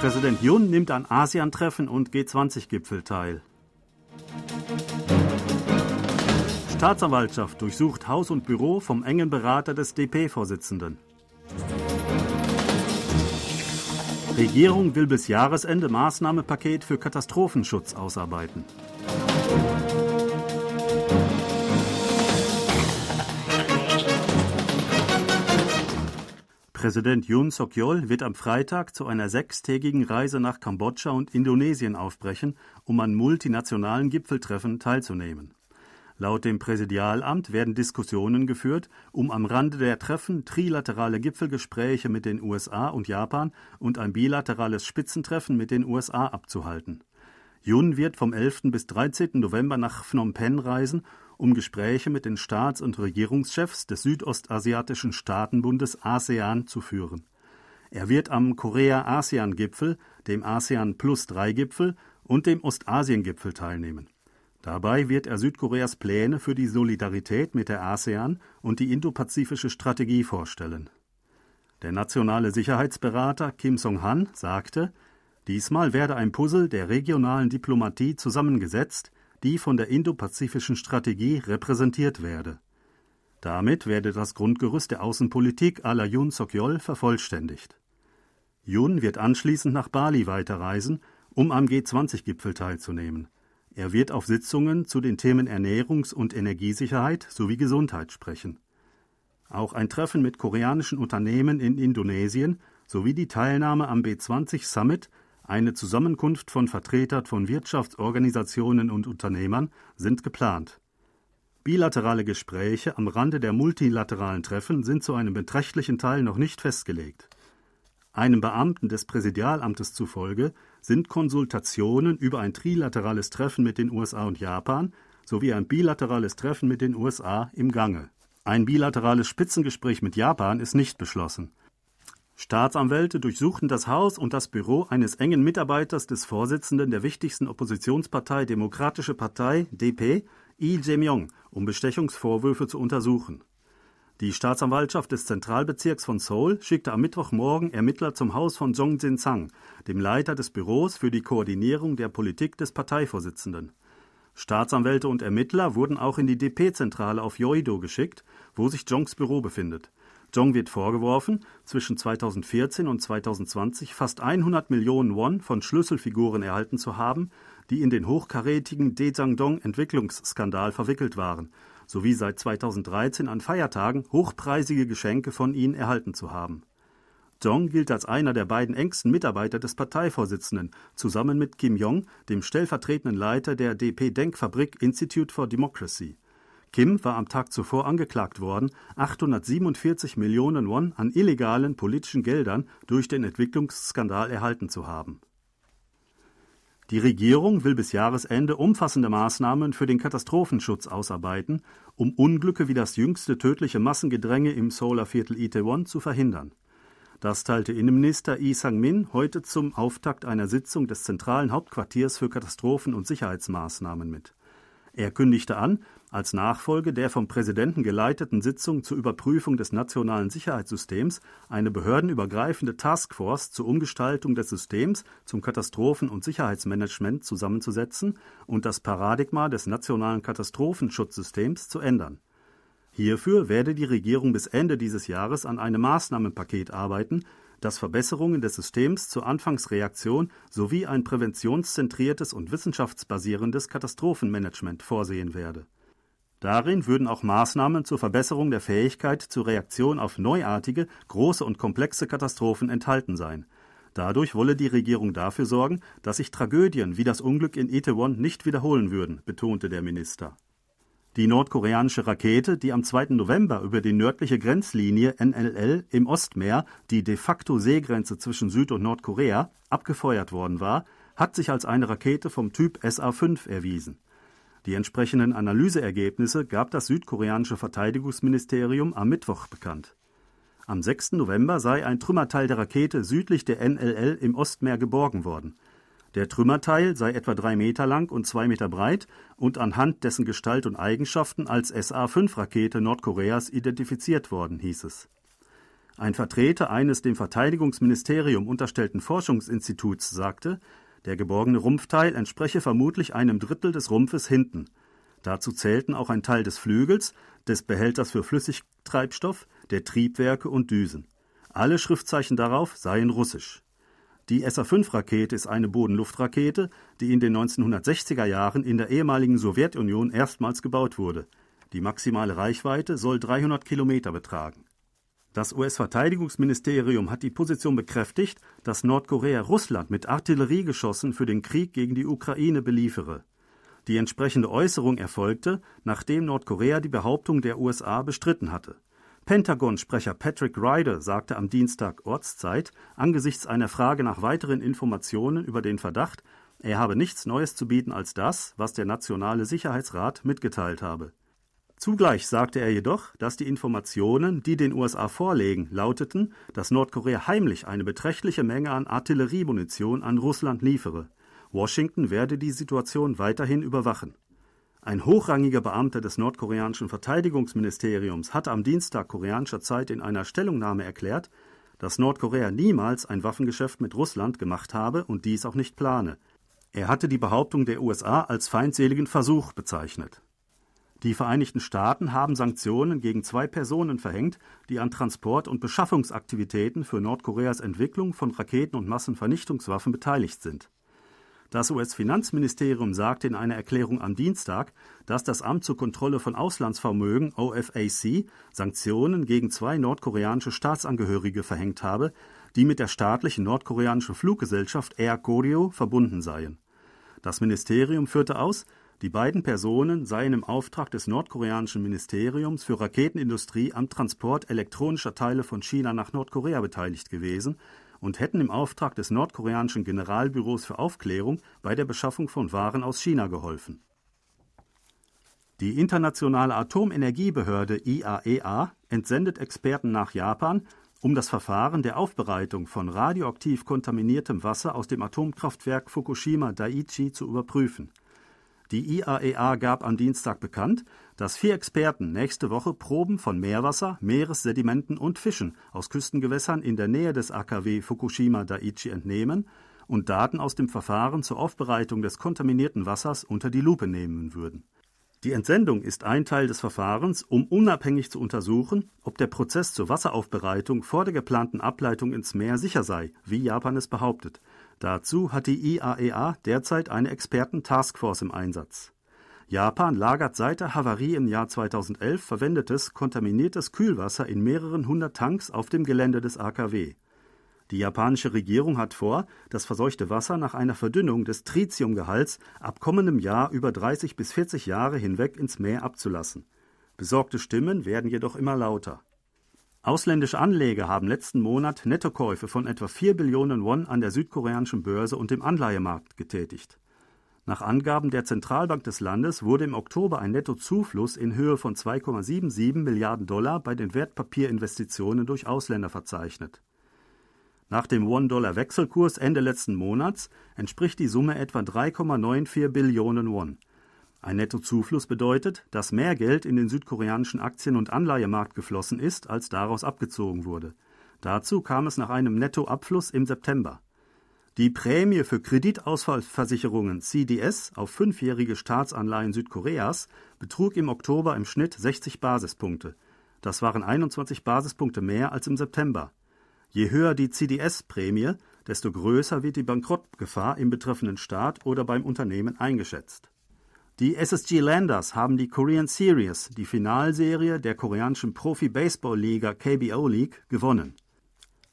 Präsident Jun nimmt an ASEAN-Treffen und G20-Gipfel teil. Staatsanwaltschaft durchsucht Haus und Büro vom engen Berater des DP-Vorsitzenden. Regierung will bis Jahresende Maßnahmepaket für Katastrophenschutz ausarbeiten. Präsident Yoon Suk-yeol wird am Freitag zu einer sechstägigen Reise nach Kambodscha und Indonesien aufbrechen, um an multinationalen Gipfeltreffen teilzunehmen. Laut dem Präsidialamt werden Diskussionen geführt, um am Rande der Treffen trilaterale Gipfelgespräche mit den USA und Japan und ein bilaterales Spitzentreffen mit den USA abzuhalten. Yun wird vom 11. bis 13. November nach Phnom Penh reisen, um Gespräche mit den Staats- und Regierungschefs des südostasiatischen Staatenbundes ASEAN zu führen. Er wird am Korea-ASEAN-Gipfel, dem ASEAN Plus 3-Gipfel und dem Ostasien-Gipfel teilnehmen. Dabei wird er Südkoreas Pläne für die Solidarität mit der ASEAN und die indopazifische Strategie vorstellen. Der nationale Sicherheitsberater Kim Song-han sagte, diesmal werde ein Puzzle der regionalen Diplomatie zusammengesetzt, die von der indopazifischen Strategie repräsentiert werde. Damit werde das Grundgerüst der Außenpolitik à la Yoon Suk-yeol vervollständigt. Yoon wird anschließend nach Bali weiterreisen, um am G20-Gipfel teilzunehmen. Er wird auf Sitzungen zu den Themen Ernährungs- und Energiesicherheit sowie Gesundheit sprechen. Auch ein Treffen mit koreanischen Unternehmen in Indonesien sowie die Teilnahme am B20 Summit, eine Zusammenkunft von Vertretern von Wirtschaftsorganisationen und Unternehmern, sind geplant. Bilaterale Gespräche am Rande der multilateralen Treffen sind zu einem beträchtlichen Teil noch nicht festgelegt. Einem Beamten des Präsidialamtes zufolge sind Konsultationen über ein trilaterales Treffen mit den USA und Japan sowie ein bilaterales Treffen mit den USA im Gange. Ein bilaterales Spitzengespräch mit Japan ist nicht beschlossen. Staatsanwälte durchsuchten das Haus und das Büro eines engen Mitarbeiters des Vorsitzenden der wichtigsten Oppositionspartei Demokratische Partei DP, Lee Jae-myung, um Bestechungsvorwürfe zu untersuchen. Die Staatsanwaltschaft des Zentralbezirks von Seoul schickte am Mittwochmorgen Ermittler zum Haus von Jong Jin-sang, dem Leiter des Büros für die Koordinierung der Politik des Parteivorsitzenden. Staatsanwälte und Ermittler wurden auch in die DP-Zentrale auf Yoido geschickt, wo sich Jongs Büro befindet. Jong wird vorgeworfen, zwischen 2014 und 2020 fast 100 Millionen Won von Schlüsselfiguren erhalten zu haben, die in den hochkarätigen Daejang-dong-Entwicklungsskandal verwickelt waren – sowie seit 2013 an Feiertagen hochpreisige Geschenke von ihnen erhalten zu haben. Dong gilt als einer der beiden engsten Mitarbeiter des Parteivorsitzenden, zusammen mit Kim Jong, dem stellvertretenden Leiter der DP-Denkfabrik Institute for Democracy. Kim war am Tag zuvor angeklagt worden, 847 Millionen Won an illegalen politischen Geldern durch den Entwicklungsskandal erhalten zu haben. Die Regierung will bis Jahresende umfassende Maßnahmen für den Katastrophenschutz ausarbeiten, um Unglücke wie das jüngste tödliche Massengedränge im Solarviertel Itaewon zu verhindern. Das teilte Innenminister Lee Sang-min heute zum Auftakt einer Sitzung des zentralen Hauptquartiers für Katastrophen- und Sicherheitsmaßnahmen mit. Er kündigte an, als Nachfolge der vom Präsidenten geleiteten Sitzung zur Überprüfung des nationalen Sicherheitssystems eine behördenübergreifende Taskforce zur Umgestaltung des Systems zum Katastrophen- und Sicherheitsmanagement zusammenzusetzen und das Paradigma des nationalen Katastrophenschutzsystems zu ändern. Hierfür werde die Regierung bis Ende dieses Jahres an einem Maßnahmenpaket arbeiten, das Verbesserungen des Systems zur Anfangsreaktion sowie ein präventionszentriertes und wissenschaftsbasierendes Katastrophenmanagement vorsehen werde. Darin würden auch Maßnahmen zur Verbesserung der Fähigkeit zur Reaktion auf neuartige, große und komplexe Katastrophen enthalten sein. Dadurch wolle die Regierung dafür sorgen, dass sich Tragödien wie das Unglück in Itaewon nicht wiederholen würden, betonte der Minister. Die nordkoreanische Rakete, die am 2. November über die nördliche Grenzlinie NLL im Ostmeer, die de facto Seegrenze zwischen Süd- und Nordkorea, abgefeuert worden war, hat sich als eine Rakete vom Typ SA-5 erwiesen. Die entsprechenden Analyseergebnisse gab das südkoreanische Verteidigungsministerium am Mittwoch bekannt. Am 6. November sei ein Trümmerteil der Rakete südlich der NLL im Ostmeer geborgen worden. Der Trümmerteil sei etwa drei Meter lang und zwei Meter breit und anhand dessen Gestalt und Eigenschaften als SA-5-Rakete Nordkoreas identifiziert worden, hieß es. Ein Vertreter eines dem Verteidigungsministerium unterstellten Forschungsinstituts sagte, der geborgene Rumpfteil entspreche vermutlich einem Drittel des Rumpfes hinten. Dazu zählten auch ein Teil des Flügels, des Behälters für Flüssigtreibstoff, der Triebwerke und Düsen. Alle Schriftzeichen darauf seien russisch. Die SA-5-Rakete ist eine Bodenluftrakete, die in den 1960er Jahren in der ehemaligen Sowjetunion erstmals gebaut wurde. Die maximale Reichweite soll 300 Kilometer betragen. Das US-Verteidigungsministerium hat die Position bekräftigt, dass Nordkorea Russland mit Artilleriegeschossen für den Krieg gegen die Ukraine beliefere. Die entsprechende Äußerung erfolgte, nachdem Nordkorea die Behauptung der USA bestritten hatte. Pentagon-Sprecher Patrick Ryder sagte am Dienstag Ortszeit angesichts einer Frage nach weiteren Informationen über den Verdacht, er habe nichts Neues zu bieten als das, was der Nationale Sicherheitsrat mitgeteilt habe. Zugleich sagte er jedoch, dass die Informationen, die den USA vorlegen, lauteten, dass Nordkorea heimlich eine beträchtliche Menge an Artilleriemunition an Russland liefere. Washington werde die Situation weiterhin überwachen. Ein hochrangiger Beamter des nordkoreanischen Verteidigungsministeriums hatte am Dienstag koreanischer Zeit in einer Stellungnahme erklärt, dass Nordkorea niemals ein Waffengeschäft mit Russland gemacht habe und dies auch nicht plane. Er hatte die Behauptung der USA als feindseligen Versuch bezeichnet. Die Vereinigten Staaten haben Sanktionen gegen zwei Personen verhängt, die an Transport- und Beschaffungsaktivitäten für Nordkoreas Entwicklung von Raketen und Massenvernichtungswaffen beteiligt sind. Das US-Finanzministerium sagte in einer Erklärung am Dienstag, dass das Amt zur Kontrolle von Auslandsvermögen OFAC Sanktionen gegen zwei nordkoreanische Staatsangehörige verhängt habe, die mit der staatlichen nordkoreanischen Fluggesellschaft Air Koryo verbunden seien. Das Ministerium führte aus, die beiden Personen seien im Auftrag des nordkoreanischen Ministeriums für Raketenindustrie am Transport elektronischer Teile von China nach Nordkorea beteiligt gewesen und hätten im Auftrag des nordkoreanischen Generalbüros für Aufklärung bei der Beschaffung von Waren aus China geholfen. Die Internationale Atomenergiebehörde IAEA e entsendet Experten nach Japan, um das Verfahren der Aufbereitung von radioaktiv kontaminiertem Wasser aus dem Atomkraftwerk Fukushima Daiichi zu überprüfen. Die IAEA e gab am Dienstag bekannt, dass vier Experten nächste Woche Proben von Meerwasser, Meeressedimenten und Fischen aus Küstengewässern in der Nähe des AKW Fukushima Daiichi entnehmen und Daten aus dem Verfahren zur Aufbereitung des kontaminierten Wassers unter die Lupe nehmen würden. Die Entsendung ist ein Teil des Verfahrens, um unabhängig zu untersuchen, ob der Prozess zur Wasseraufbereitung vor der geplanten Ableitung ins Meer sicher sei, wie Japan es behauptet. Dazu hat die IAEA e derzeit eine Experten-Taskforce im Einsatz. Japan lagert seit der Havarie im Jahr 2011 verwendetes kontaminiertes Kühlwasser in mehreren hundert Tanks auf dem Gelände des AKW. Die japanische Regierung hat vor, das verseuchte Wasser nach einer Verdünnung des Tritiumgehalts ab kommendem Jahr über 30 bis 40 Jahre hinweg ins Meer abzulassen. Besorgte Stimmen werden jedoch immer lauter. Ausländische Anleger haben letzten Monat Nettokäufe von etwa 4 Billionen Won an der südkoreanischen Börse und dem Anleihemarkt getätigt. Nach Angaben der Zentralbank des Landes wurde im Oktober ein Nettozufluss in Höhe von 2,77 Milliarden Dollar bei den Wertpapierinvestitionen durch Ausländer verzeichnet. Nach dem One-Dollar-Wechselkurs Ende letzten Monats entspricht die Summe etwa 3,94 Billionen Won. Ein Nettozufluss bedeutet, dass mehr Geld in den südkoreanischen Aktien- und Anleihemarkt geflossen ist, als daraus abgezogen wurde. Dazu kam es nach einem Nettoabfluss im September. Die Prämie für Kreditausfallversicherungen CDS auf fünfjährige Staatsanleihen Südkoreas betrug im Oktober im Schnitt 60 Basispunkte. Das waren 21 Basispunkte mehr als im September. Je höher die CDS-Prämie, desto größer wird die Bankrottgefahr im betreffenden Staat oder beim Unternehmen eingeschätzt. Die SSG Landers haben die Korean Series, die Finalserie der koreanischen Profi-Baseball-Liga KBO League, gewonnen.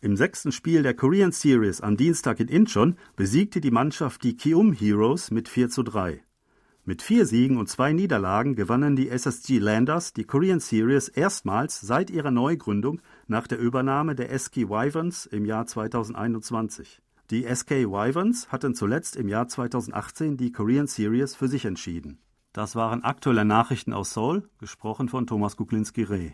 Im sechsten Spiel der Korean Series am Dienstag in Incheon besiegte die Mannschaft die Kium Heroes mit 4 zu 3. Mit vier Siegen und zwei Niederlagen gewannen die SSG Landers die Korean Series erstmals seit ihrer Neugründung nach der Übernahme der SK Wyverns im Jahr 2021. Die SK Wyverns hatten zuletzt im Jahr 2018 die Korean Series für sich entschieden. Das waren aktuelle Nachrichten aus Seoul, gesprochen von Thomas Kuklinski-Reh.